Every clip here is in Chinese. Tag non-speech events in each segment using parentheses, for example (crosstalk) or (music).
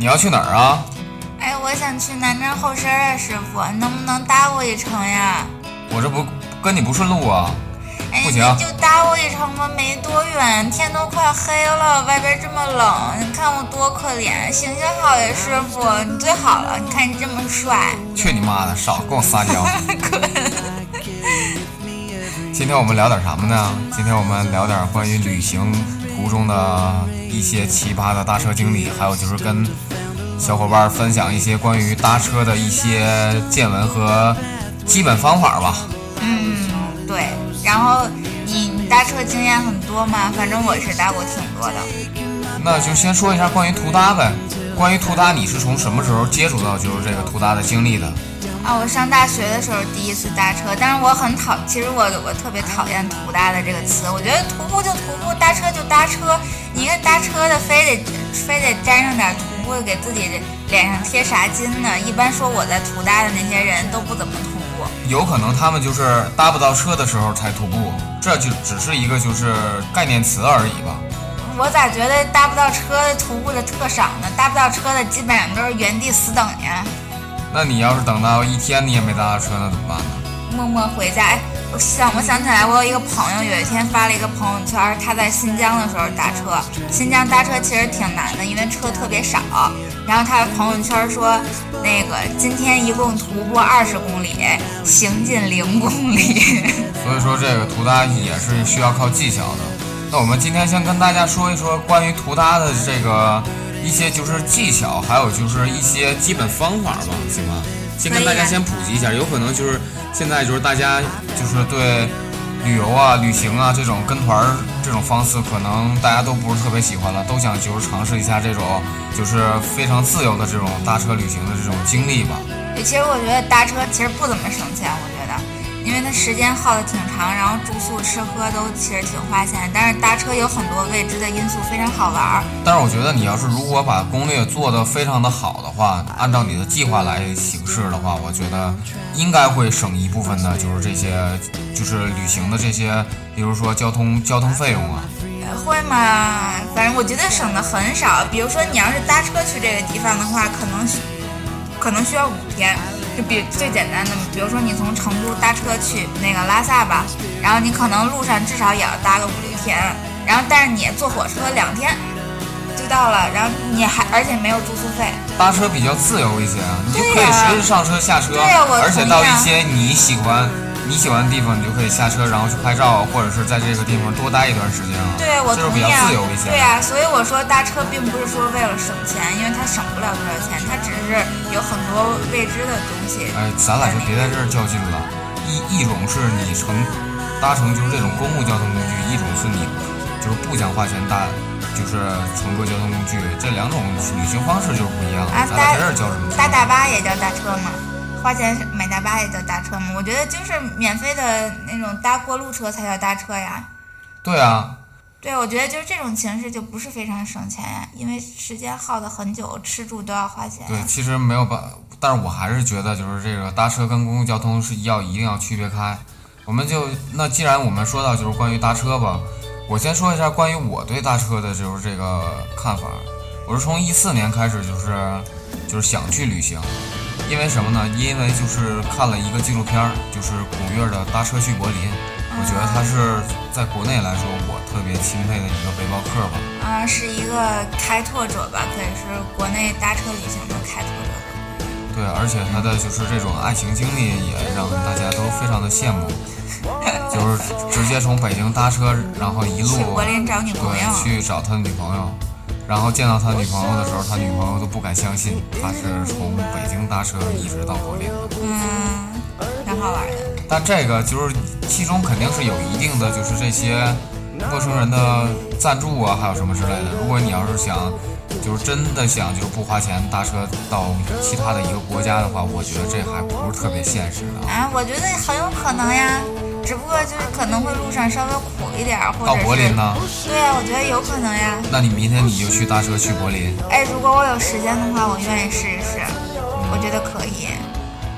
你要去哪儿啊？哎，我想去南站后身啊，师傅，你能不能搭我一程呀？我这不跟你不顺路啊？哎，不行你就搭我一程吧，没多远，天都快黑了，外边这么冷，你看我多可怜。行行好呀，师傅，你最好了，你看你这么帅。去你妈的！少跟我撒娇。(laughs) 今天我们聊点什么呢？今天我们聊点关于旅行途中的一些奇葩的搭车经历，还有就是跟小伙伴分享一些关于搭车的一些见闻和基本方法吧。嗯，对。然后你你搭车经验很多吗？反正我是搭过挺多的。那就先说一下关于途搭呗。关于途搭，你是从什么时候接触到就是这个途搭的经历的？啊，我上大学的时候第一次搭车，但是我很讨，其实我我特别讨厌“徒搭”的这个词。我觉得徒步就徒步，搭车就搭车，你一个搭车的非得非得沾上点徒步，给自己脸上贴啥金呢？一般说我在徒搭的那些人都不怎么徒步。有可能他们就是搭不到车的时候才徒步，这就只是一个就是概念词而已吧。我咋觉得搭不到车徒步的特少呢？搭不到车的基本上都是原地死等呀。那你要是等到一天你也没搭到车，那怎么办呢？默默回家。哎，我想我想起来，我有一个朋友，有一天发了一个朋友圈，他在新疆的时候搭车。新疆搭车其实挺难的，因为车特别少。然后他的朋友圈说，那个今天一共徒步二十公里，行进零公里。(laughs) 所以说这个途搭也是需要靠技巧的。那我们今天先跟大家说一说关于途搭的这个。一些就是技巧，还有就是一些基本方法吧，行吗？先跟大家先普及一下，有可能就是现在就是大家就是对旅游啊、旅行啊这种跟团这种方式，可能大家都不是特别喜欢了，都想就是尝试一下这种就是非常自由的这种搭车旅行的这种经历吧。其实我觉得搭车其实不怎么省钱，我觉得。因为它时间耗的挺长，然后住宿吃喝都其实挺花钱，但是搭车有很多未知的因素，非常好玩儿。但是我觉得你要是如果把攻略做得非常的好的话，按照你的计划来行事的话，我觉得应该会省一部分的，就是这些就是旅行的这些，比如说交通交通费用啊。会吗？反正我觉得省的很少。比如说你要是搭车去这个地方的话，可能可能需要五天。就比最简单的，比如说你从成都搭车去那个拉萨吧，然后你可能路上至少也要搭个五六天，然后但是你坐火车两天就到了，然后你还而且没有住宿费。搭车比较自由一些啊，你就可以随时上车下车，而且到一些你喜欢。你喜欢的地方，你就可以下车，然后去拍照，或者是在这个地方多待一段时间啊。对，我就是比较自由一些。对呀，所以我说搭车并不是说为了省钱，因为它省不了多少钱，它只是有很多未知的东西。哎，咱俩就别在这儿较劲了。一一种是你乘搭乘就是这种公共交通工具，一种是你就是不想花钱搭，就是乘坐交通工具，这两种旅行方式就是不一样。啊，咱俩在这儿较什么？搭大巴也叫搭车吗？花钱买大巴也叫搭车吗？我觉得就是免费的那种搭过路车才叫搭车呀。对啊。对，我觉得就是这种形式就不是非常省钱呀，因为时间耗的很久，吃住都要花钱。对，其实没有办，但是我还是觉得就是这个搭车跟公共交通是要一定要区别开。我们就那既然我们说到就是关于搭车吧，我先说一下关于我对搭车的就是这个看法。我是从一四年开始就是就是想去旅行。因为什么呢？因为就是看了一个纪录片儿，就是古月的《搭车去柏林》，我觉得他是在国内来说我特别钦佩的一个背包客吧。啊，是一个开拓者吧，可以是国内搭车旅行的开拓者。对，而且他的就是这种爱情经历也让大家都非常的羡慕，(laughs) 就是直接从北京搭车，然后一路去柏林找女朋友，去找他的女朋友。然后见到他女朋友的时候，他女朋友都不敢相信他是从北京搭车一直到柏林的。嗯，挺好玩的。但这个就是其中肯定是有一定的，就是这些陌生人的赞助啊，还有什么之类的。如果你要是想，就是真的想，就是不花钱搭车到其他的一个国家的话，我觉得这还不是特别现实的。啊，我觉得很有可能呀。只不过就是可能会路上稍微苦一点，或者到柏林呢？对啊，我觉得有可能呀。那你明天你就去搭车去柏林？哎，如果我有时间的话，我愿意试一试。我觉得可以，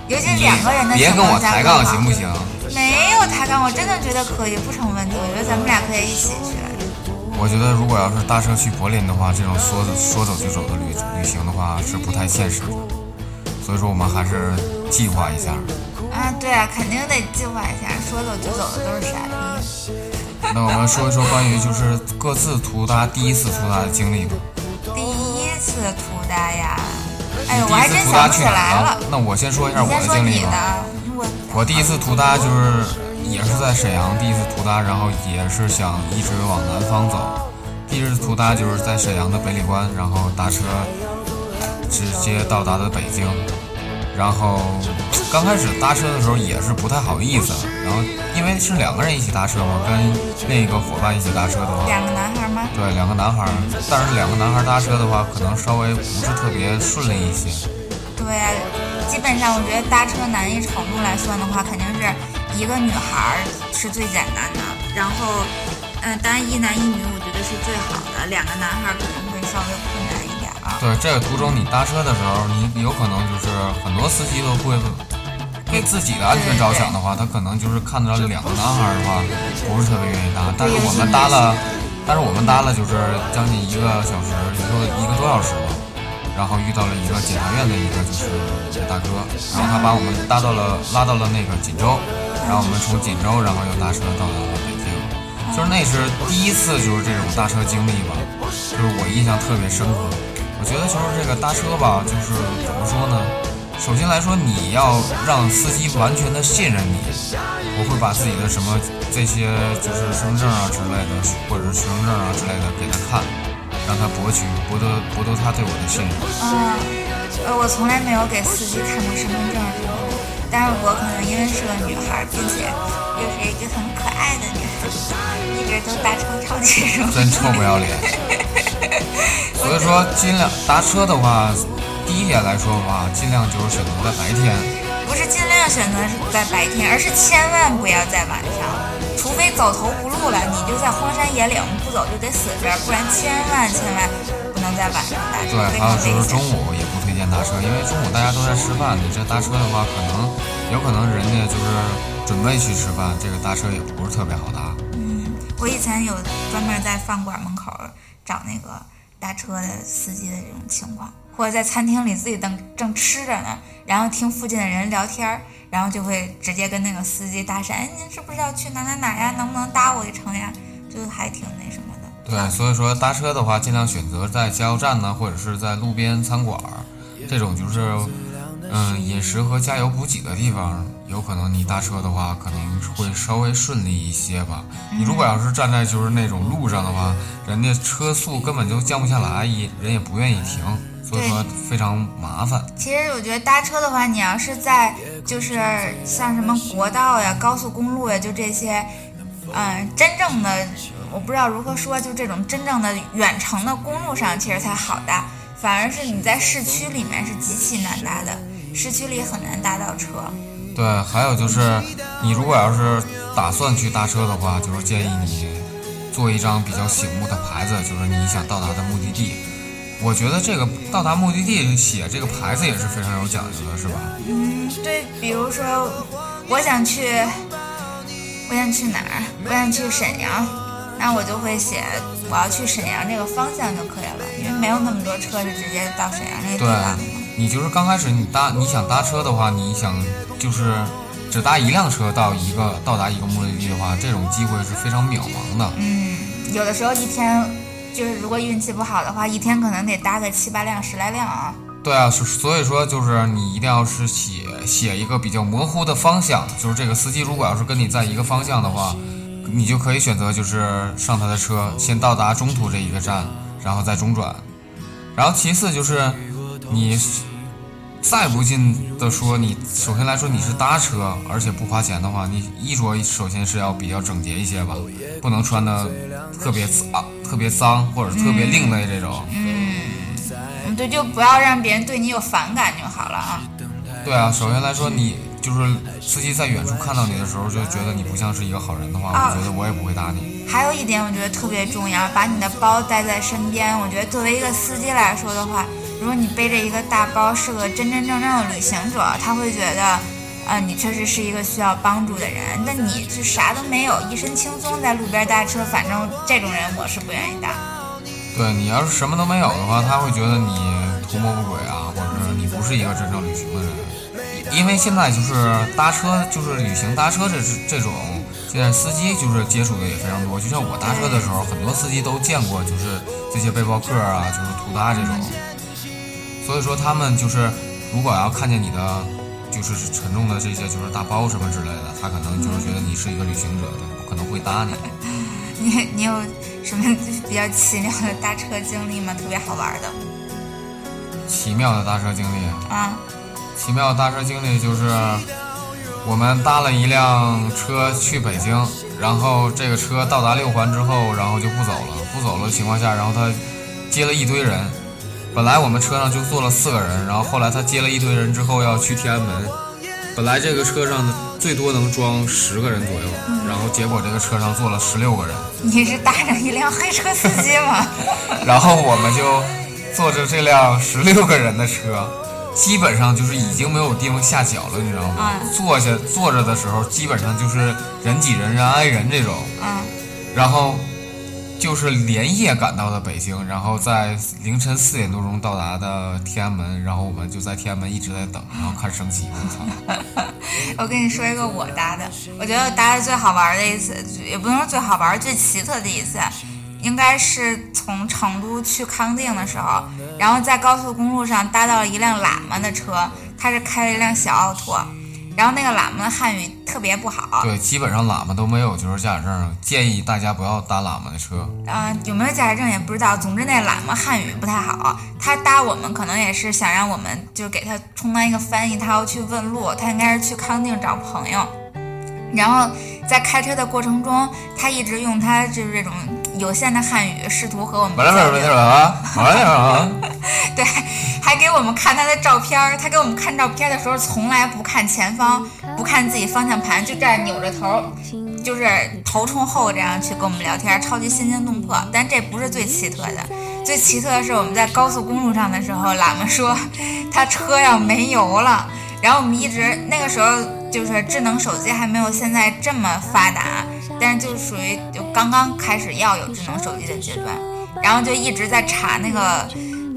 尤其两个人的别跟我抬杠行不行？没有抬杠，我真的觉得可以，不成问题。我觉得咱们俩可以一起去。我我觉得如果要是搭车去柏林的话，这种说说走就走的旅旅行的话是不太现实的，所以说我们还是计划一下。啊，对啊，肯定得计划一下，说走就走的都是傻逼。那我们说一说关于就是各自图搭第一次图搭的经历吧。第一次图搭呀，哎呦，我第还真想不起来去哪儿了了。？那我先说一下我的经历吧。我我第一次图搭就是也是在沈阳第一次图搭，然后也是想一直往南方走。第一次图搭就是在沈阳的北里关，然后搭车直接到达的北京。然后刚开始搭车的时候也是不太好意思，然后因为是两个人一起搭车嘛，跟另一个伙伴一起搭车的话，两个男孩吗？对两个男孩儿，但是两个男孩儿搭车的话，可能稍微不是特别顺利一些。对、基本上我觉得搭车难易程度来算的话，肯定是一个女孩儿是最简单的，然后，嗯、当然一男一女我觉得是最好的，两个男孩儿可能会稍微困难。对这个途中你搭车的时候，你有可能就是很多司机都会为自己的安全着想的话，他可能就是看到两个男孩儿的话，不是特别愿意搭。但是我们搭了，但是我们搭了就是将近一个小时，一个一个多小时吧。然后遇到了一个检察院的一个就是大哥，然后他把我们搭到了拉到了那个锦州，然后我们从锦州，然后又搭车到达了北京。就是那是第一次就是这种搭车经历吧，就是我印象特别深刻。我觉得就是这个搭车吧，就是怎么说呢？首先来说，你要让司机完全的信任你，我会把自己的什么这些就是身份证啊之类的，或者是学生证啊之类的给他看，让他博取博得博得他对我的信任。嗯，呃，我从来没有给司机看过身份证，但是我可能因为是个女孩儿，并且又是一个很可爱的女孩子，一直都搭车超这种。真臭不要脸。所以说，尽量搭车的话，第一点来说吧，尽量就是选择在白天。不是尽量选择是在白天，而是千万不要在晚上，除非走投无路了，你就在荒山野岭，不走就得死这儿，不然千万千万不能在晚上搭车，对，非还有就是中。午搭车，因为中午大家都在吃饭，你这搭车的话，可能有可能人家就是准备去吃饭，这个搭车也不是特别好搭。嗯，我以前有专门在饭馆门口找那个搭车的司机的这种情况，或者在餐厅里自己正正吃着呢，然后听附近的人聊天儿，然后就会直接跟那个司机搭讪，哎，您是不是要去哪哪哪呀？能不能搭我一程呀？就还挺那什么的。对，所以说搭车的话，尽量选择在加油站呢，或者是在路边餐馆儿，这种就是，嗯，饮食和加油补给的地方，有可能你搭车的话，可能会稍微顺利一些吧。你如果要是站在就是那种路上的话，人家车速根本就降不下来，也人也不愿意停，所以说非常麻烦。其实我觉得搭车的话，你要是在就是像什么国道呀、高速公路呀，就这些，嗯、真正的我不知道如何说，就这种真正的远程的公路上，其实才好搭。反而是你在市区里面是极其难搭的，市区里很难搭到车。对，还有就是，你如果要是打算去搭车的话，就是建议你做一张比较醒目的牌子，就是你想到达的目的地。我觉得这个到达目的地写这个牌子也是非常有讲究的，是吧？嗯，对，比如说我想去，我想去哪儿？我想去沈阳，那我就会写我要去沈阳这个方向就可以了，因为没有那么多车是直接到沈阳这个地对方的。你就是刚开始你搭你想搭车的话，你想就是只搭一辆车到一个到达一个目的地的话，这种机会是非常渺茫的。嗯，有的时候一天就是如果运气不好的话，一天可能得搭个七八辆、十来辆啊。对啊，是所以说就是你一定要是写写一个比较模糊的方向，就是这个司机如果要是跟你在一个方向的话，你就可以选择就是上他的车，先到达中途这一个站，然后再中转。然后其次就是你再不进的说，你首先来说你是搭车，而且不花钱的话，你衣着首先是要比较整洁一些吧，不能穿的特别脏、特别脏或者特别另类这种。嗯，对，就不要让别人对你有反感就好了啊。对啊，首先来说，你就是司机在远处看到你的时候，就觉得你不像是一个好人的话，啊我觉得我也不会搭你。还有一点，我觉得特别重要，把你的包带在身边。我觉得作为一个司机来说的话，如果你背着一个大包，是个真真正正的旅行者，他会觉得，啊，你确实是一个需要帮助的人，但你就啥都没有，一身轻松在路边搭车，反正这种人我是不愿意搭。对你要是什么都没有的话，他会觉得你图谋不轨啊，或者是你不是一个真正旅行的人。因为现在就是搭车，就是旅行搭车这这种，现在司机就是接触的也非常多。就像我搭车的时候，很多司机都见过，就是这些背包客啊，就是途搭这种。所以说他们就是如果要看见你的就是沉重的这些就是大包什么之类的，他可能就是觉得你是一个旅行者，他不可能会搭你。(laughs) 你你有什么比较奇妙的搭车经历吗？特别好玩的？奇妙的搭车经历啊？奇妙的搭车经历就是我们搭了一辆车去北京，然后这个车到达六环之后，然后就不走了。不走了的情况下，然后他接了一堆人。本来我们车上就坐了四个人，然后后来他接了一堆人之后要去天安门。本来这个车上最多能装十个人左右，然后结果这个车上坐了十六个人。你是搭上一辆黑车司机吗？然后我们就坐着这辆十六个人的车。基本上就是已经没有地方下脚了，你知道吗？坐下坐着的时候，基本上就是人挤人、人挨人这种。嗯。然后就是连夜赶到的北京，然后在凌晨四点多钟到达的天安门，然后我们就在天安门一直在等，然后看升旗。我 (laughs) 跟你说一个我搭的，我觉得搭的最好玩的一次，也不能说最好玩，最奇特的一次。应该是从成都去康定的时候，然后在高速公路上搭到了一辆喇嘛的车，他是开了一辆小奥拓，然后那个喇嘛的汉语特别不好。对，基本上喇嘛都没有就是驾驶证，建议大家不要搭喇嘛的车。嗯，有没有驾驶证也不知道。总之那喇嘛汉语不太好，他搭我们可能也是想让我们就给他充当一个翻译，他要去问路，他应该是去康定找朋友。然后在开车的过程中，他一直用他就是这种。有限的汉语试图和我们交流。(laughs) 对，还给我们看他的照片儿。他给我们看照片的时候，从来不看前方，不看自己方向盘，就这样扭着头，就是头冲后这样去跟我们聊天，超级心惊动魄。但这不是最奇特的，最奇特的是我们在高速公路上的时候，喇嘛说他车要没油了。然后我们一直那个时候就是智能手机还没有现在这么发达，但是就属于就刚刚开始要有智能手机的阶段，然后就一直在查那个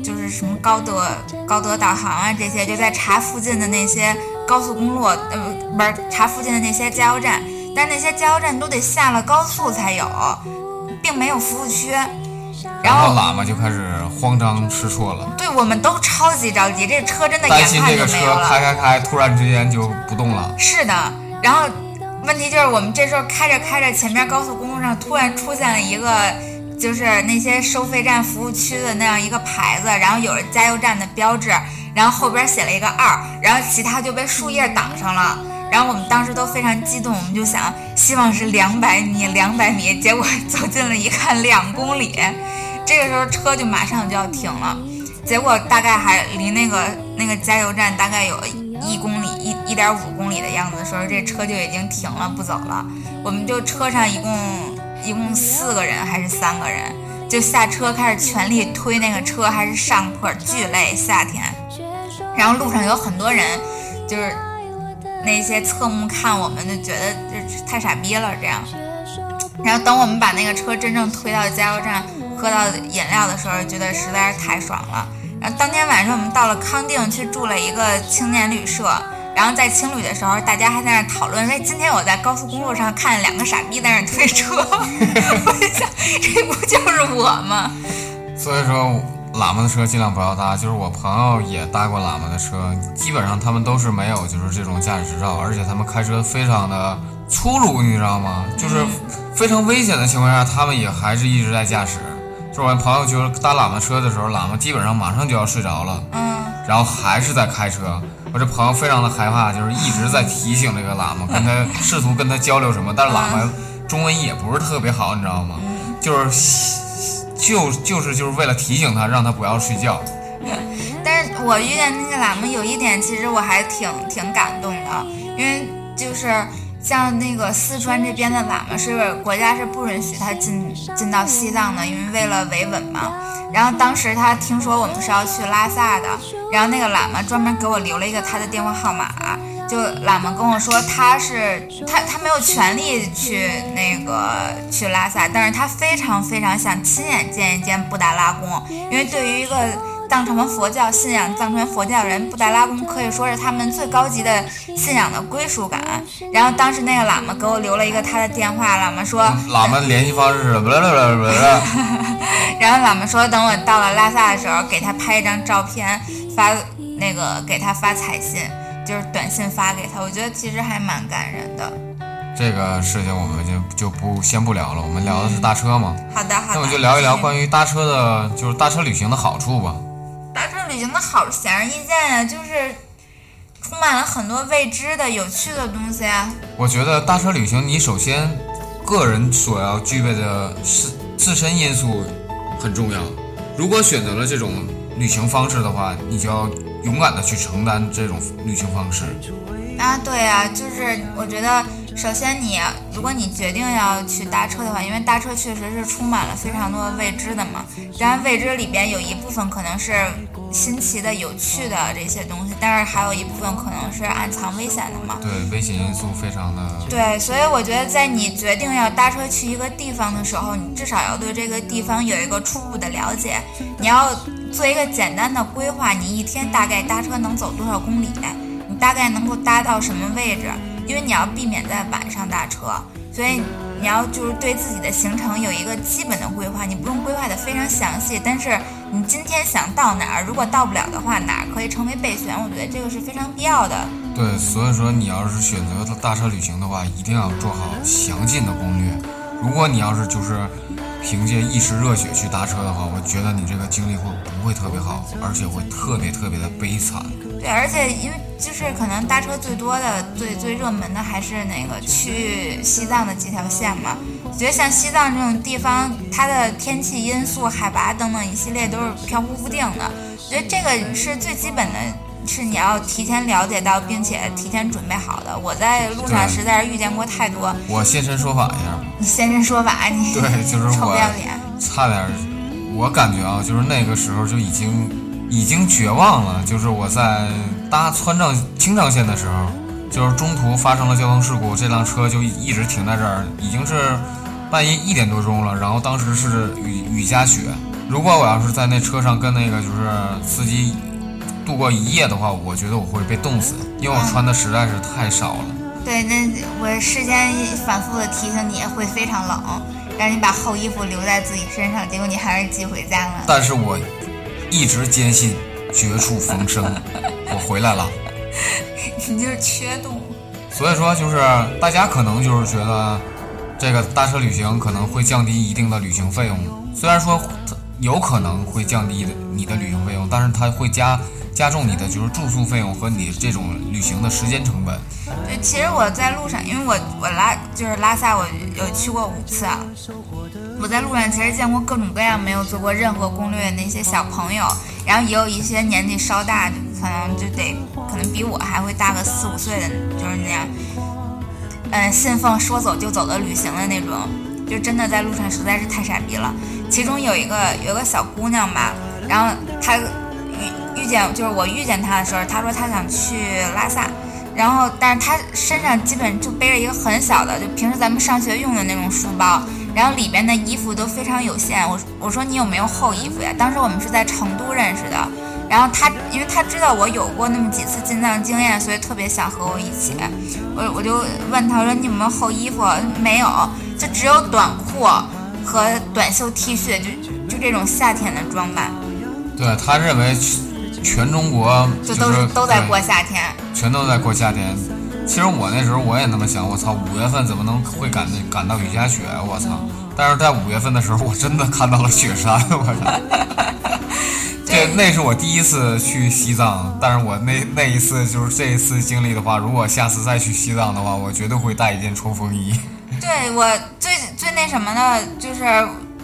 就是什么高德高德导航啊这些，就在查附近的那些高速公路，呃不是查附近的那些加油站，但那些加油站都得下了高速才有，并没有服务区。然后喇嘛就开始慌张失措了。对，我们都超级着急，这车真的担心这个车开开开，突然之间就不动了。是的，然后问题就是我们这时候开着开着，前面高速公路上突然出现了一个，就是那些收费站服务区的那样一个牌子，然后有了加油站的标志，然后后边写了一个二，然后其他就被树叶挡上了。然后我们当时都非常激动，我们就想希望是两百米，两百米，结果走近了一看两公里。这个时候车就马上就要停了，结果大概还离那个那个加油站大概有一公里一一点五公里的样子的时候，这车就已经停了不走了。我们就车上一共一共四个人还是三个人，就下车开始全力推那个车，还是上坡巨累，夏天。然后路上有很多人，就是那些侧目看我们，就觉得这太傻逼了这样。然后等我们把那个车真正推到加油站。喝到饮料的时候，觉得实在是太爽了。然后当天晚上我们到了康定，去住了一个青年旅社。然后在青旅的时候，大家还在那讨论说：“今天我在高速公路上看两个傻逼在那推车。(laughs) ”我想，这不就是我吗？所以说，喇嘛的车尽量不要搭。就是我朋友也搭过喇嘛的车，基本上他们都是没有就是这种驾驶执照，而且他们开车非常的粗鲁，你知道吗？就是非常危险的情况下，他们也还是一直在驾驶。是我朋友就是搭喇嘛车的时候，喇嘛基本上马上就要睡着了，嗯，然后还是在开车。我这朋友非常的害怕，就是一直在提醒这个喇嘛，跟他试图跟他交流什么，但是喇嘛中文也不是特别好，你知道吗？就是就就是就是为了提醒他，让他不要睡觉。但是我遇见那个喇嘛有一点，其实我还挺挺感动的，因为就是。像那个四川这边的喇嘛是国家是不允许他进进到西藏的，因为为了维稳嘛。然后当时他听说我们是要去拉萨的，然后那个喇嘛专门给我留了一个他的电话号码，就喇嘛跟我说，他是他他没有权利去那个去拉萨，但是他非常非常想亲眼见一见布达拉宫，因为对于一个藏传佛教信仰藏传佛教人，布达拉宫可以说是他们最高级的信仰的归属感。然后当时那个喇嘛给我留了一个他的电话，喇嘛说，喇嘛联系方式是不啦啦啦啦。(laughs) 然后喇嘛说，等我到了拉萨的时候，给他拍一张照片，发那个给他发彩信，就是短信发给他。我觉得其实还蛮感人的。这个事情我们就就不先不聊了，我们聊的是搭车嘛。好的，好的。那我就聊一聊关于搭车的，就是搭车旅行的好处吧。搭车旅行的好显而易见呀，就是充满了很多未知的、有趣的东西啊。我觉得搭车旅行，你首先个人所要具备的是自身因素很重要。如果选择了这种旅行方式的话，你就要勇敢的去承担这种旅行方式。啊，对呀，就是我觉得。首先，你如果你决定要去搭车的话，因为搭车确实是充满了非常多未知的嘛。当然，未知里边有一部分可能是新奇的、有趣的这些东西，但是还有一部分可能是暗藏危险的嘛。对，危险因素非常的。对，所以我觉得在你决定要搭车去一个地方的时候，你至少要对这个地方有一个初步的了解。你要做一个简单的规划，你一天大概搭车能走多少公里？你大概能够搭到什么位置？因为你要避免在晚上搭车，所以你要就是对自己的行程有一个基本的规划。你不用规划的非常详细，但是你今天想到哪儿，如果到不了的话，哪儿可以成为备选？我觉得这个是非常必要的。对，所以说你要是选择搭车旅行的话，一定要做好详尽的攻略。如果你要是就是凭借一时热血去搭车的话，我觉得你这个经历会不会特别好，而且会特别特别的悲惨。对，而且因为就是可能搭车最多的、最最热门的还是那个去西藏的几条线嘛。我觉得像西藏这种地方，它的天气因素、海拔等等一系列都是飘忽不定的。我觉得这个是最基本的，是你要提前了解到，并且提前准备好的。我在路上实在是遇见过太多。我现身说法一下。你现身说法，你对，就是臭不要脸。差点，我感觉啊，就是那个时候就已经。已经绝望了，就是我在搭川藏青藏线的时候，就是中途发生了交通事故，这辆车就一直停在这儿，已经是半夜一点多钟了。然后当时是雨雨夹雪，如果我要是在那车上跟那个就是司机度过一夜的话，我觉得我会被冻死，因为我穿的实在是太少了。对，那我事先反复的提醒你会非常冷，让你把厚衣服留在自己身上，结果你还是寄回家了。但是我。一直坚信绝处逢生，(laughs) 我回来了。你就是缺动。所以说，就是大家可能就是觉得这个搭车旅行可能会降低一定的旅行费用。虽然说有可能会降低你的旅行费用，但是它会加加重你的就是住宿费用和你这种旅行的时间成本。对，其实我在路上，因为我我拉就是拉萨，我有去过五次啊。我在路上其实见过各种各样没有做过任何攻略的那些小朋友，然后也有一些年纪稍大，可能就得可能比我还会大个四五岁的，就是那样，嗯，信奉说走就走的旅行的那种，就真的在路上实在是太傻逼了。其中有一个有个小姑娘吧，然后她遇遇见就是我遇见她的时候，她说她想去拉萨，然后但是她身上基本就背着一个很小的，就平时咱们上学用的那种书包。然后里边的衣服都非常有限，我我说你有没有厚衣服呀？当时我们是在成都认识的，然后他因为他知道我有过那么几次进藏经验，所以特别想和我一起。我我就问他，说你有没有厚衣服？没有，就只有短裤和短袖 T 恤，就就这种夏天的装扮。对他认为全中国就都是都在过夏天，全都在过夏天。其实我那时候我也那么想，我操，五月份怎么能会赶赶到雨夹雪？我操！但是在五月份的时候，我真的看到了雪山，我操！(laughs) 这那是我第一次去西藏，但是我那那一次就是这一次经历的话，如果下次再去西藏的话，我绝对会带一件冲锋衣。对我最最那什么的，就是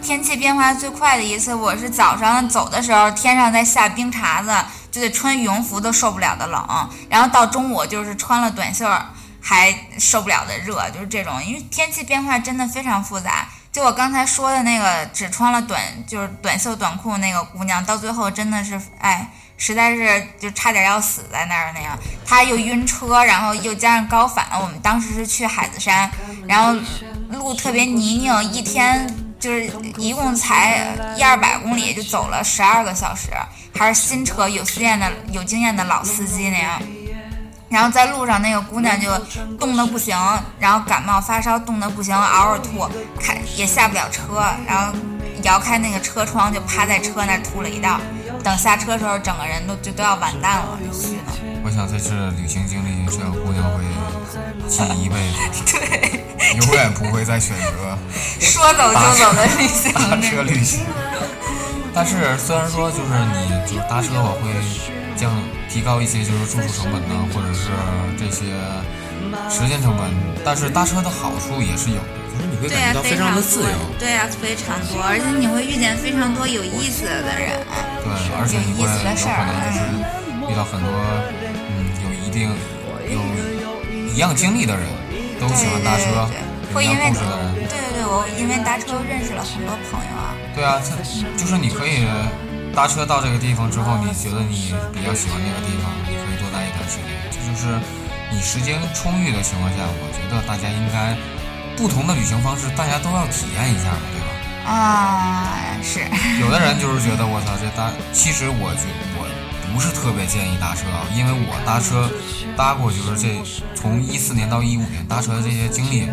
天气变化最快的一次，我是早上走的时候，天上在下冰碴子。就得穿羽绒服都受不了的冷，然后到中午就是穿了短袖还受不了的热，就是这种，因为天气变化真的非常复杂。就我刚才说的那个只穿了短就是短袖短裤那个姑娘，到最后真的是哎，实在是就差点要死在那儿那样。她又晕车，然后又加上高反。我们当时是去海子山，然后路特别泥泞，一天就是一共才一二百公里，就走了十二个小时，还是新车，有经验的有经验的老司机那样。然后在路上，那个姑娘就冻得不行，然后感冒发烧，冻得不行，嗷嗷吐，开也下不了车，然后摇开那个车窗，就趴在车那吐了一道。等下车的时候，整个人都就都要完蛋了，就虚的。我想这次旅行经历，这个姑娘会记一辈子，(laughs) 对，永远不会再选择 (laughs) 说走就走的旅行。搭车旅行。但是虽然说就是你就是搭车，我会降提高一些就是住宿成本呢，或者是这些时间成本，但是搭车的好处也是有的，就是你会感觉到非常的自由。对啊，非常多，而且你会遇见非常多有意思的人。对，而且你会有可能就是遇到很多定有一样经历的人，都喜欢搭车，有一样会因为故事的人。对对对，我因为搭车认识了很多朋友啊。对啊，这就是你可以搭车到这个地方之后，你觉得你比较喜欢那个地方，你可以多待一段时间。这就是你时间充裕的情况下，我觉得大家应该不同的旅行方式，大家都要体验一下嘛，对吧？啊，是，有的人就是觉得我操这搭，其实我觉我不是特别建议搭车啊，因为我搭车搭过，就是这从一四年到一五年搭车的这些经历，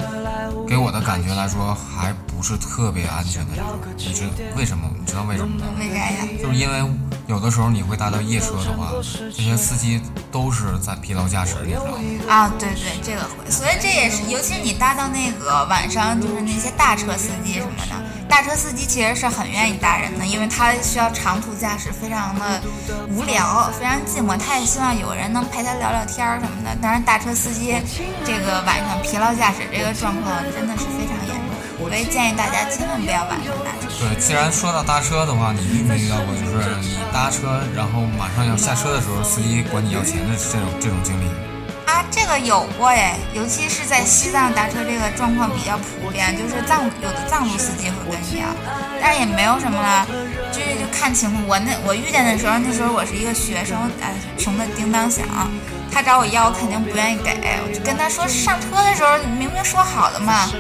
给我的感觉来说还不是特别安全的那种。你知为什么？你知道为什么吗？为啥呀？就是因为有的时候你会搭到夜车的话，这些司机都是在疲劳驾驶，你知道吗？啊，对对，这个会，所以这也是，尤其你搭到那个晚上，就是那些大车司机什么的，大车司机其实是很愿意搭人的，因为他需要长途驾驶，非常的无聊，非常寂寞，他也希望有人能陪他聊聊天什么的。当然，大车司机这个晚上疲劳驾驶这个状况真的是非常严重，所以建议大家千万不要晚上搭车。对，既然说到搭车的话，你遇没遇到过就是你搭车，然后马上要下车的时候，司机管你要钱的这种这种经历？啊，这个有过哎，尤其是在西藏搭车，这个状况比较普遍，就是藏有的藏族司机会跟你要，但是也没有什么了，就是就看情况。我那我遇见的时候，那时候我是一个学生，哎，穷的叮当响，他找我要，我肯定不愿意给，我就跟他说上车的时候明明说好的嘛。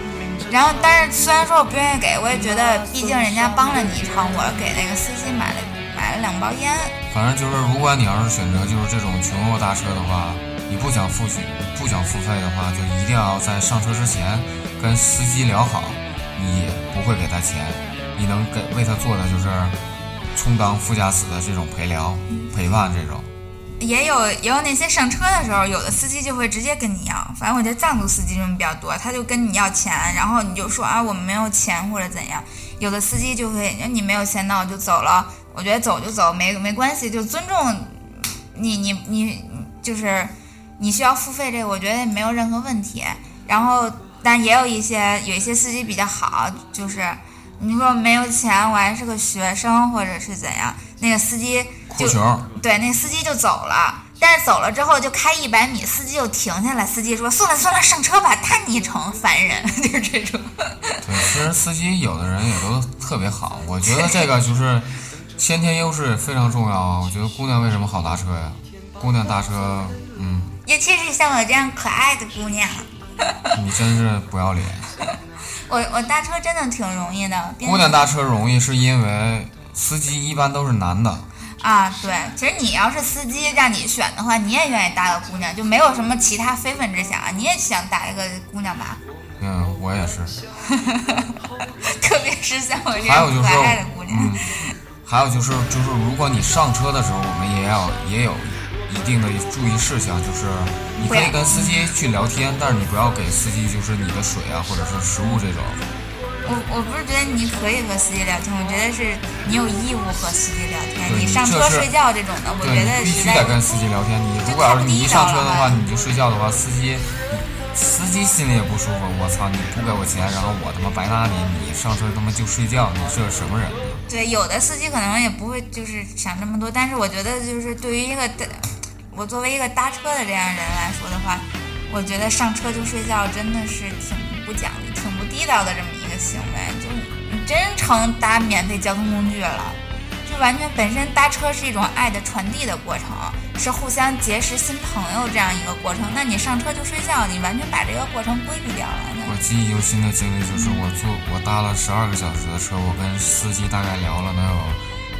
然后，但是虽然说我不愿意给，我也觉得毕竟人家帮了你一场，我给那个司机买了买了两包烟。反正就是，如果你要是选择就是这种穷游搭车的话，你不想付取不想付费的话，就一定要在上车之前跟司机聊好，你不会给他钱，你能给为他做的就是充当副驾驶的这种陪聊、陪伴这种。也有也有那些上车的时候，有的司机就会直接跟你要。反正我觉得藏族司机这种比较多，他就跟你要钱，然后你就说啊我们没有钱或者怎样。有的司机就会，你没有钱那我就走了。我觉得走就走，没没关系，就尊重你你你就是你需要付费这个，我觉得也没有任何问题。然后但也有一些有一些司机比较好，就是你说没有钱，我还是个学生或者是怎样，那个司机就对，那司机就走了。但是走了之后就开一百米，司机就停下来。司机说：“算了算了，上车吧，太昵称，烦人。(laughs) ”就是这种。对，其实司机有的人也都特别好，我觉得 (laughs) 这个就是先天优势非常重要啊。我觉得姑娘为什么好搭车呀？姑娘搭车，嗯，尤其是像我这样可爱的姑娘，(laughs) 你真是不要脸。(laughs) 我我搭车真的挺容易的。姑娘搭车容易是因为司机一般都是男的，啊，对，其实你要是司机让你选的话，你也愿意搭个姑娘，就没有什么其他非分之想，你也想搭一个姑娘吧？嗯，我也是。(laughs) 特别是像我这样可爱的姑娘。嗯，还有就是就是如果你上车的时候，我们也要也有一定的注意事项，就是你可以跟司机去聊天，但是你不要给司机就是你的水啊或者是食物这种。我我不是觉得你可以和司机聊天，我觉得是你有义务和司机聊天。你上车睡觉这种的，我，觉得必须得跟司机聊天。你如果要是你一上车的话，你就睡觉的话，司机司机心里也不舒服。我操，你不给我钱，然后我他妈白拿你，你上车他妈就睡觉，你这是什么人？对有的司机可能也不会就是想这么多，但是我觉得就是对于一个搭我作为一个搭车的这样人来说的话，我觉得上车就睡觉真的是挺不讲究、挺不地道的这么一个行为。就你真成搭免费交通工具了。就完全本身搭车是一种爱的传递的过程，是互相结识新朋友这样一个过程。那你上车就睡觉，你完全把这个过程规避掉了。我记忆犹新的经历就是我坐我搭了十二个小时的车，我跟司机大概聊了能有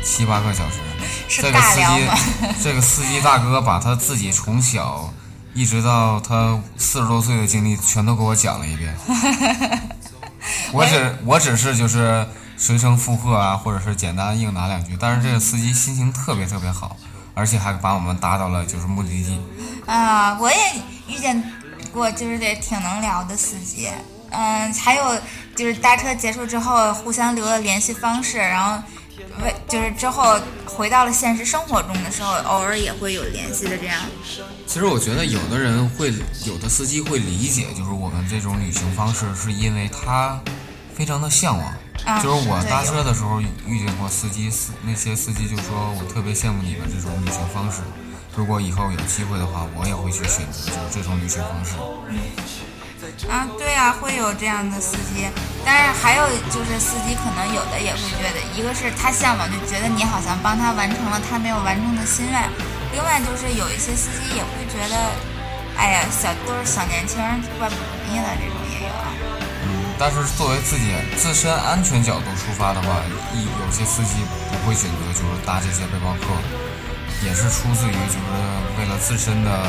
七八个小时。(laughs) 是这个司机？(laughs) 这个司机大哥把他自己从小一直到他四十多岁的经历全都给我讲了一遍。(laughs) 我只我只是就是随声附和啊，或者是简单应答两句，但是这个司机心情特别特别好，而且还把我们搭到了就是目的地。啊，我也遇见过，就是得挺能聊的司机。嗯，还有就是搭车结束之后互相留了联系方式，然后为就是之后回到了现实生活中的时候，偶尔也会有联系的这样。其实我觉得有的人会，有的司机会理解，就是我们这种旅行方式，是因为他非常的向往。啊，就是我搭车的时候遇见过司机，司那些司机就说我特别羡慕你们这种旅行方式，如果以后有机会的话，我也会去选择就是这种旅行方式。啊，对啊，会有这样的司机，但是还有就是司机可能有的也会觉得，一个是他向往，就觉得你好像帮他完成了他没有完成的心愿；另外就是有一些司机也会觉得，哎呀，小都是小年轻儿，怪不容易的，这种也有啊。嗯，但是作为自己自身安全角度出发的话，一有些司机不会选择就是搭这些背包客，也是出自于就是为了自身的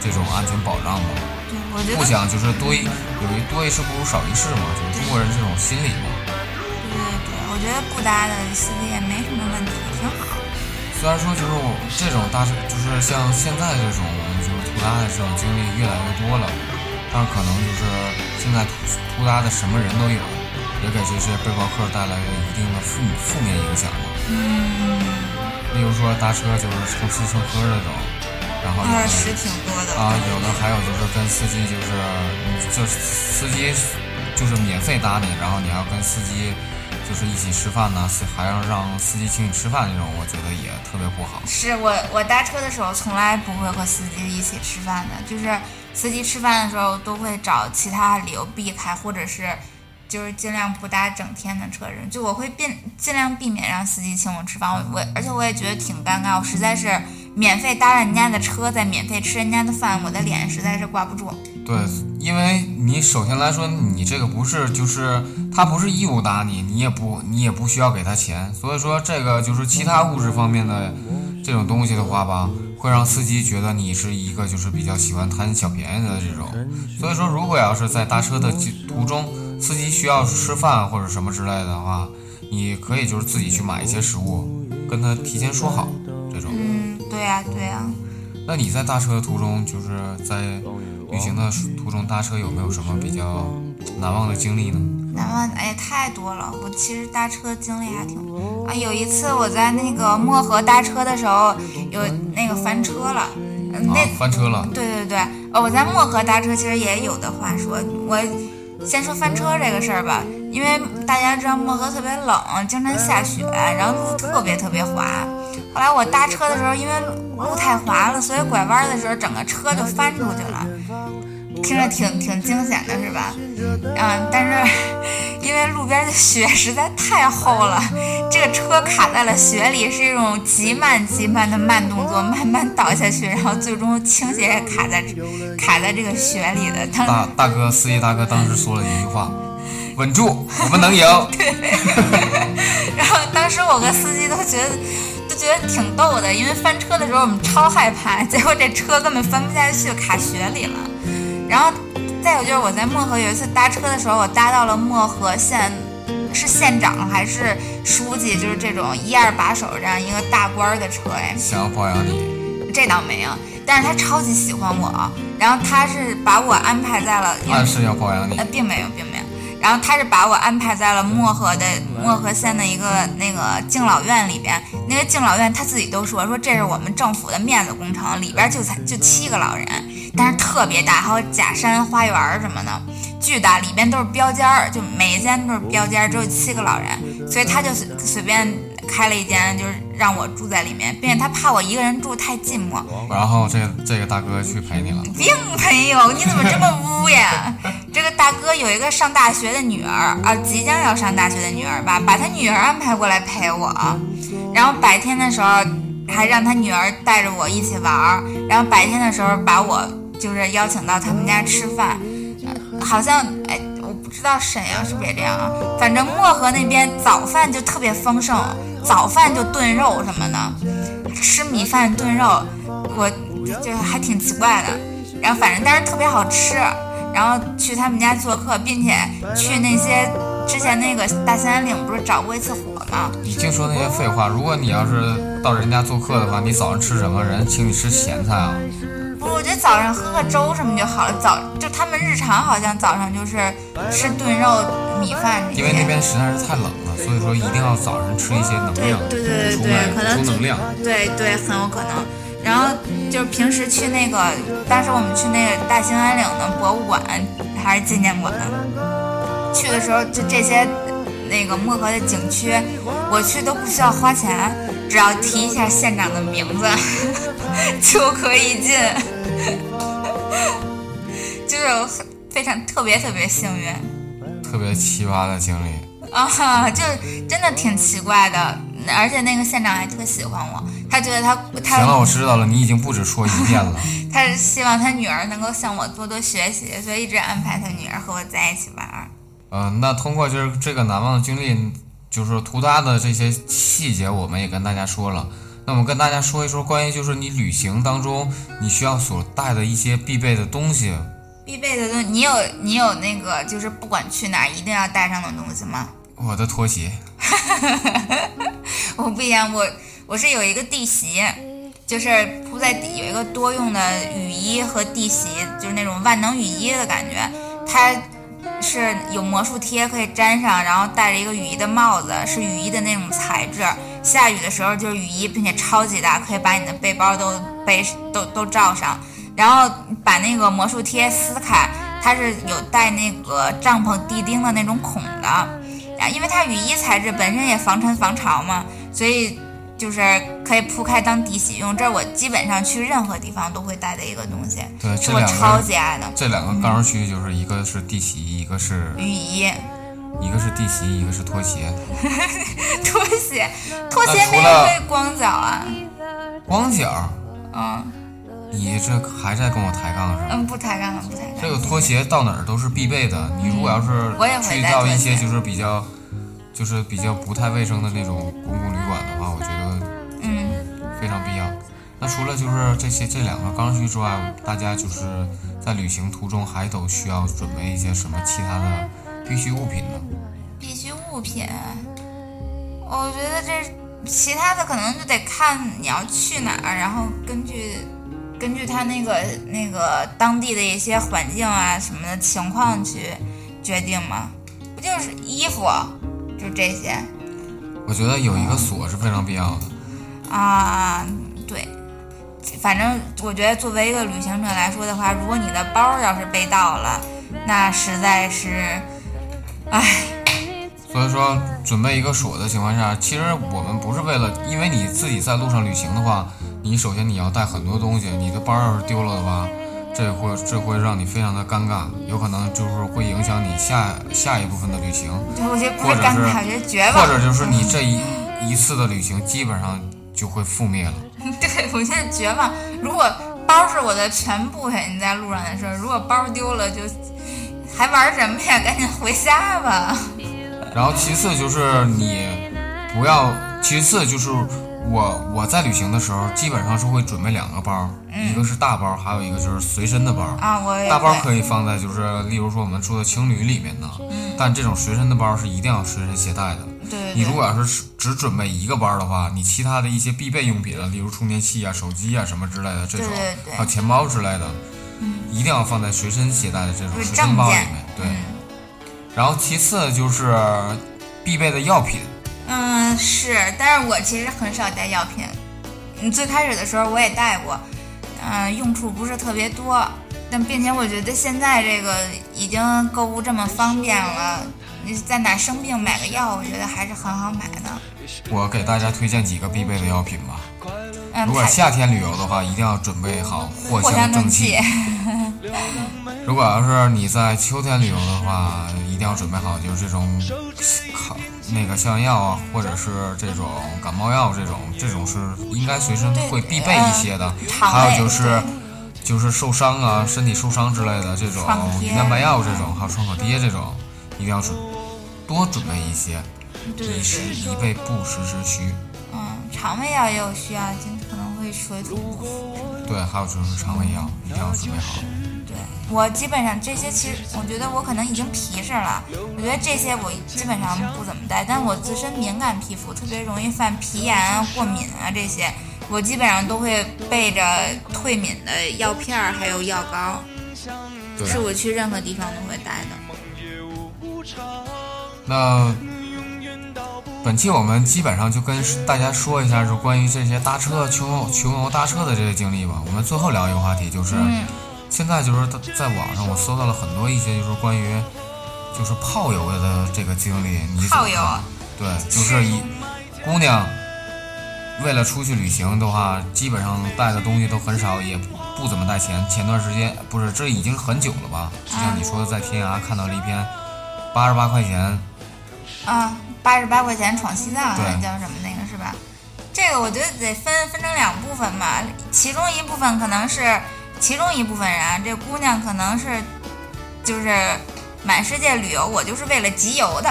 这种安全保障嘛。对，我觉得不想就是多一有一多一事不如少一事嘛，就是中国人这种心理嘛。对对对，我觉得不搭的司机也没什么问题，挺好。虽然说就是我这种搭车，就是像现在这种就是涂搭的这种经历越来越多了，但是可能就是现在途途搭的什么人都有，也给这些背包客带来了一定的负负面影响嘛。嗯，例如说搭车就是蹭吃蹭喝这种，然后有二十挺多的。啊，有的还有就是跟司机就是，嗯就是司机就是免费搭你，然后你还要跟司机就是一起吃饭呢，是还要让司机请你吃饭那种，我觉得也特别不好。是我我搭车的时候从来不会和司机一起吃饭的，就是司机吃饭的时候都会找其他理由避开，或者是就是尽量不搭整天的车人。就我会尽尽量避免让司机请我吃饭，我我而且我也觉得挺尴尬，我实在是免费搭人家的车，再免费吃人家的饭，我的脸实在是挂不住。对，因为你首先来说，你这个不是就是他不是义务搭你，你也不你也不需要给他钱，所以说这个就是其他物质方面的这种东西的话吧，会让司机觉得你是一个就是比较喜欢贪小便宜的这种。所以说，如果要是在搭车的途中，司机需要吃饭或者什么之类的话，你可以就是自己去买一些食物，跟他提前说好这种。嗯，对呀、对呀、那你在搭车途中，就是在旅行的途中搭车，有没有什么比较难忘的经历呢？难忘哎呀太多了，我其实搭车经历还挺啊。有一次我在那个漠河搭车的时候，有那个翻车了，嗯那啊，翻车了，对对对，呃，我在漠河搭车其实也有的话说，我先说翻车这个事儿吧，因为大家知道漠河特别冷，经常下雪，然后路特别特别滑。后来我搭车的时候，因为路太滑了，所以拐弯的时候整个车就翻出去了，听着挺挺惊险的是吧？嗯，但是 (laughs) 因为路边的雪实在太厚了，这个车卡在了雪里，是一种极慢极慢的慢动作，慢慢倒下去，然后最终倾斜卡在卡在这个雪里的。当大大哥司机大哥当时说了一句话：“ (laughs) 稳住，我们能赢。对 (laughs) 然后当时我跟司机都觉得都觉得挺逗的，因为翻车的时候我们超害怕，结果这车根本翻不下去，卡雪里了。然后再有就是我在漠河有一次搭车的时候，我搭到了漠河县，是县长还是书记，就是这种 (laughs) 一二把手这样一个大官儿的车哎”，想要包养你，这倒没有，但是他超级喜欢我，然后他是把我安排在了，暗示要包养你呃，。并没有，并没有。然后他是把我安排在了漠河的漠河县的一个那个敬老院里边。那个敬老院他自己都说说这是我们政府的面子工程，里边就才就七个老人，但是特别大，还有假山花园儿什么的，巨大，里边都是标间儿，就每一间都是标间儿，只有七个老人，所以他就随随便开了一间，就是让我住在里面，并且他怕我一个人住太寂寞，然后这这个大哥去陪你了，并没有，你怎么这么污呀？(laughs) 这个大哥有一个上大学的女儿啊，即将要上大学的女儿吧，把他女儿安排过来陪我，然后白天的时候还让他女儿带着我一起玩儿，然后白天的时候把我就是邀请到他们家吃饭，呃好像哎，知道沈阳是不是也这样啊？反正漠河那边早饭就特别丰盛，早饭就炖肉什么的，吃米饭炖肉，我就还挺奇怪的。然后反正但是特别好吃，然后去他们家做客，并且去那些之前那个大兴安岭不是着过一次火吗？你净说那些废话。如果你要是到人家做客的话，你早上吃什么？人请你吃咸菜啊？觉早上喝个粥什么就好了。早就他们日常好像早上就是吃炖肉、米饭这些。因为那边实在是太冷了，所以说一定要早上吃一些能量，对对对对可能出能量。对对，很有可能。然后就是平时去那个，当时我们去那个大兴安岭的博物馆还是纪念馆，去的时候就这些那个漠河的景区，我去都不需要花钱，只要提一下县长的名字 (laughs) 就可以进，(laughs) 就是非常特别特别幸运。特别奇葩的经历。啊，就真的挺奇怪的，而且那个县长还特喜欢我，他觉得他他行了，我知道了，你已经不止说一遍了。(laughs) 他是希望他女儿能够向我多多学习，所以一直安排他女儿和我在一起玩嗯。呃，那通过就是这个难忘的经历，就是图他的这些细节，我们也跟大家说了。那我们跟大家说一说关于就是你旅行当中你需要所带的一些必备的东西。必备的东西，你有你有那个就是不管去哪儿一定要带上的东西吗？(laughs) 我的拖鞋，我不一样，我我是有一个地席，就是铺在底有一个多用的雨衣和地席，就是那种万能雨衣的感觉。它是有魔术贴可以粘上，然后戴着一个雨衣的帽子，是雨衣的那种材质。下雨的时候就是雨衣，并且超级大，可以把你的背包都背都都罩上。然后把那个魔术贴撕开，它是有带那个帐篷地钉的那种孔的。啊，因为它雨衣材质本身也防尘防潮嘛，所以就是可以铺开当地洗用。这是我基本上去任何地方都会带的一个东西，对，是我超级爱的这两个刚需就是一个是地洗衣，一个是雨衣、一个是地席，一个是拖鞋。(laughs) 拖鞋，拖鞋那除了光脚啊。光脚，嗯你这还在跟我抬杠是吗？嗯，不抬杠了，不抬杠。这个拖鞋到哪儿都是必备的。你如果要是我也去到一些就是比较，就是比较不太卫生的那种公共旅馆的话，我觉得嗯，非常必要。那除了就是这些这两个刚需之外，大家就是在旅行途中还都需要准备一些什么其他的必需物品呢？必需物品，我觉得这其他的可能就得看你要去哪儿，然后根据根据他那个那个当地的一些环境啊什么的情况去决定嘛。不就是衣服，就这些我觉得有一个锁是非常必要的。啊？对，反正我觉得作为一个旅行者来说的话，如果你的包要是被盗了，那实在是，唉。所以说，准备一个锁的情况下，其实我们不是为了，因为你自己在路上旅行的话，你首先你要带很多东西，你的包要是丢了的话，这会这会让你非常的尴尬，有可能就是会影响你下下一部分的旅行，我觉得不或者是是尴尬，我觉得绝望。或者就是你这一一次的旅行基本上就会覆灭了。(laughs) 对我现在绝望。如果包是我的全部，你在路上的事儿，如果包丢了，就还玩什么呀？赶紧回家吧。(laughs) 然后其次就是你不要，其次就是我我在旅行的时候基本上是会准备两个包，一个是大包，还有一个就是随身的包。啊，我大包会可以放在就是例如说我们住的青旅里面的，嗯但这种随身的包是一定要随身携带的。对对你如，果要是只准备一个包的话，你其他的一些必备用品啊，例如充电器啊、手机啊什么之类的这种，还有钱包之类的，一定要放在随身携带的这种就是随身包里面。对，然后其次就是必备的药品，嗯是，但是我其实很少带药品。嗯，最开始的时候我也带过，嗯、用处不是特别多。但并且我觉得现在这个已经购物这么方便了，你在哪生病买个药，我觉得还是很好买的。我给大家推荐几个必备的药品吧。嗯，如果夏天旅游的话，一定要准备好藿藿香香正正气气。。(laughs) 如果要是你在秋天旅游的话，一定要准备好就是这种抗那个消炎药啊，或者是这种感冒药，这种这种是应该随身会必备一些的。还有就是就是受伤啊，身体受伤之类的这种云南白药这种，还有创可贴这种，一定要准多准备一些，以时，以备不时之需。嗯，肠胃药也有需要，就可能会水土不服。对，还有就是肠胃药，一定要准备好。对我基本上这些，其实我觉得我可能已经皮实了。我觉得这些我基本上不怎么带，但我自身敏感皮肤，特别容易犯皮炎啊、过敏啊这些，我基本上都会备着退敏的药片儿，还有药膏，对，是我去任何地方都会带的。那本期我们基本上就跟大家说一下，就关于这些搭车穷游穷游搭车的这些经历吧。我们最后聊一个话题，就是、嗯现在就是在网上我搜到了很多一些就是关于就是炮友的这个经历，你怎么？对，就是一姑娘为了出去旅行的话，基本上带的东西都很少，也不怎么带钱。前段时间不是，这已经很久了吧？就像你说的，在天涯看到了一篇八十八块钱啊，八十八块钱闯西藏，对还叫什么那个是吧？这个我觉得得分分成两部分吧，其中一部分可能是其中一部分人啊，这姑娘可能是就是满世界旅游，我就是为了集邮的，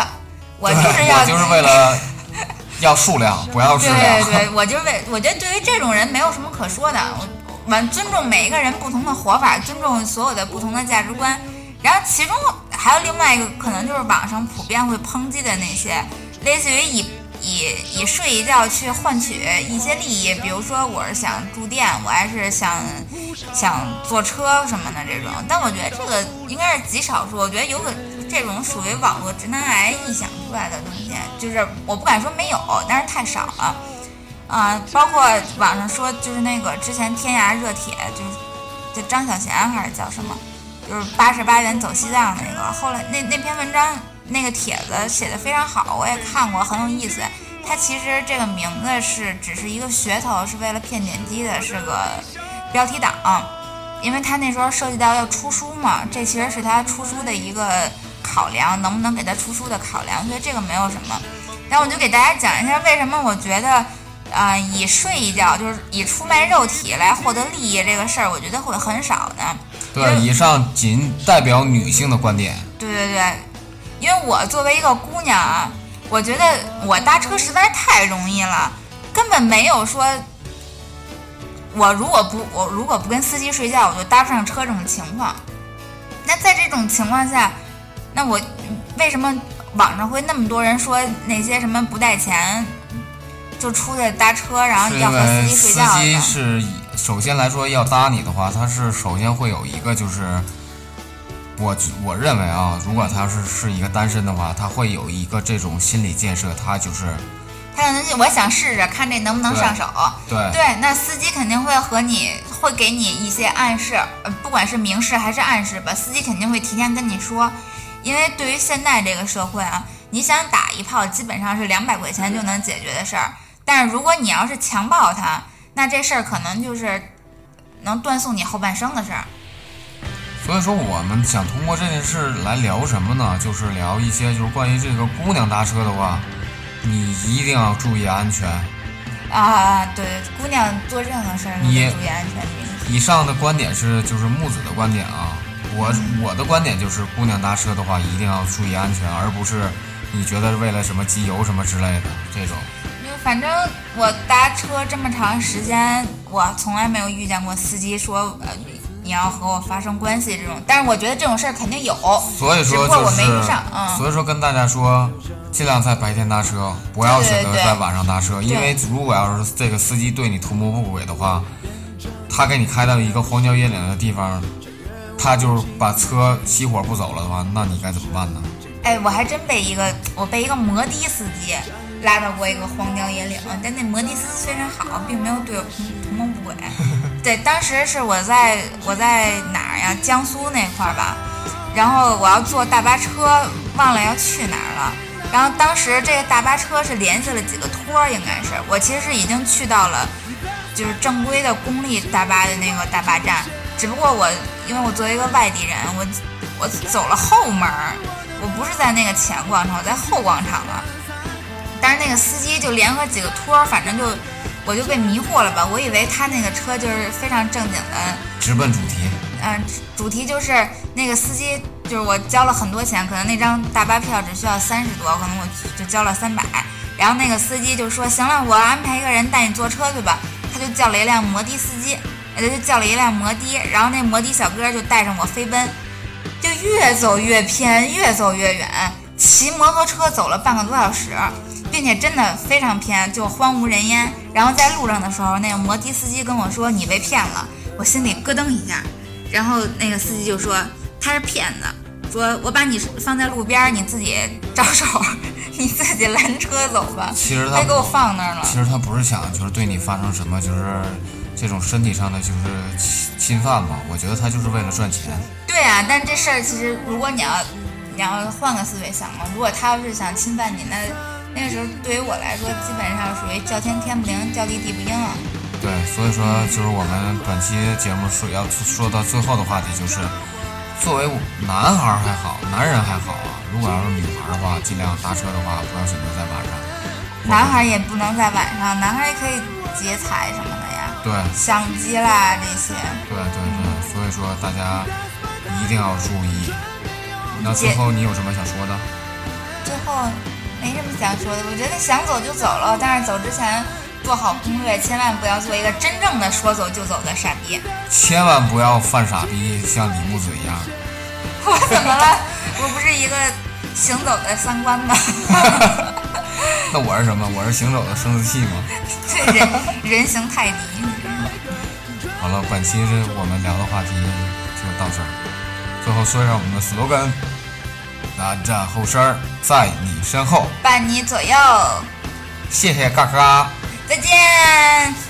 我就是要就是为了 (laughs) 要数量，不要质量。对对，我就是为我觉得对于这种人没有什么可说的，我我们尊重每一个人不同的活法，尊重所有的不同的价值观。然后其中还有另外一个可能就是网上普遍会抨击的那些，类似于以以以睡一觉去换取一些利益，比如说我是想住店，我还是想想坐车什么的这种。但我觉得这个应该是极少数，我觉得有可这种属于网络直男癌臆想出来的东西，就是我不敢说没有，但是太少了。啊、包括网上说，就是那个之前天涯热帖，就是就张小娴还是叫什么，就是八十八元走西藏那个。后来那那篇文章那个帖子写的非常好，我也看过，很有意思。它其实这个名字是只是一个噱头，是为了骗点击的，是个标题党。因为他那时候涉及到要出书嘛，这其实是他出书的一个考量，能不能给他出书的考量，所以这个没有什么。然后我就给大家讲一下为什么我觉得，啊、以睡一觉就是以出卖肉体来获得利益这个事儿，我觉得会很少呢。对，以上仅代表女性的观点。对对对，因为我作为一个姑娘啊，我觉得我搭车实在太容易了，根本没有说，我如果不我如果不跟司机睡觉，我就搭不上车这种情况。那在这种情况下，那我为什么网上会那么多人说那些什么不带钱就出去搭车，然后要和司机睡觉司？机是首先来说要搭你的话，他是首先会有一个就是，我我认为啊，如果他是是一个单身的话，他会有一个这种心理建设，他就是他可能就我想试试看这能不能上手。对对，那司机肯定会和你会给你一些暗示，呃，不管是明示还是暗示吧，司机肯定会提前跟你说，因为对于现在这个社会啊，你想打一炮基本上是两百块钱就能解决的事儿，但是如果你要是强暴他，那这事儿可能就是能断送你后半生的事儿。所以说，我们想通过这件事来聊什么呢？就是聊一些就是关于这个姑娘搭车的话，你一定要注意安全。啊，对，姑娘做任何事儿你得注意安全。以上的观点是就是木子的观点啊，我我的观点就是姑娘搭车的话一定要注意安全，而不是你觉得为了什么机油什么之类的这种。就反正我搭车这么长时间，我从来没有遇见过司机说呃你你要和我发生关系这种，但是我觉得这种事儿肯定有。所以说就是没遇上，嗯所以说跟大家说，尽量在白天搭车，不要选择在晚上搭车，因为如果要是这个司机对你图谋不轨的话，他给你开到一个荒郊野岭的地方，他就是把车熄火不走了的话，那你该怎么办呢？哎，我还真被一个我被一个摩的司机拉到过一个荒郊野岭，但那摩的司机非常好，并没有对我图图谋不轨。对，当时是我在我在哪儿呀？江苏那块儿吧。然后我要坐大巴车忘了要去哪儿了。然后当时这个大巴车是联系了几个托儿，应该是我其实是已经去到了，就是正规的公立大巴的那个大巴站，只不过我因为我作为一个外地人，我我走了后门儿，我不是在那个前广场，我在后广场了。但是那个司机就联合几个托儿，反正就我就被迷惑了吧，我以为他那个车就是非常正经的。直奔主题，嗯，主题就是那个司机，就是我交了很多钱，可能那张大巴票只需要三十多，可能我就交了三百。然后那个司机就说：“行了，我安排一个人带你坐车去吧。”他就叫了一辆摩的司机，他就叫了一辆摩的，然后那摩的小哥就带上我飞奔，就越走越偏，越走越远，骑摩托车走了半个多小时，并且真的非常偏，就荒无人烟。然后在路上的时候，那个摩的司机跟我说：“你被骗了。”我心里咯噔一下，然后那个司机就说他是骗子，说我把你放在路边，你自己招手，(laughs) 你自己拦车走吧。其实他给我放那儿了。其实他不是想就是对你发生什么就是这种身体上的就是侵侵犯嘛，我觉得他就是为了。赚钱。对啊，但这事儿其实如果你要你要换个思维想嘛，如果他要是想侵犯你，那那个时候对于我来说，基本上属于叫天天不灵，叫地地不应了。对，所以说就是我们本期节目说要说到最后的话题就是，作为男孩儿还好，男人还好啊。如果要是女孩儿的话，尽量搭车的话不要选择在晚上。男孩儿也不能在晚上，男孩儿也可以劫财什么的呀，对相机啦这些。对对对，所以说大家一定要注意。那最后你有什么想说的？最后没什么想说的，我觉得想走就走了，但是走之前做好攻略，千万不要做一个真正的说走就走的傻逼。千万不要犯傻逼，像李木子一样。(laughs) 我怎么了？我不是一个行走的三观吗？(laughs) 那我是什么？我是行走的生殖器吗？(laughs) 这人人形泰迪。好了，本期是我们聊的话题就到这儿。最后说一下我们的 slogan：南站后身儿在你身后。伴你左右，谢谢嘎嘎。再见。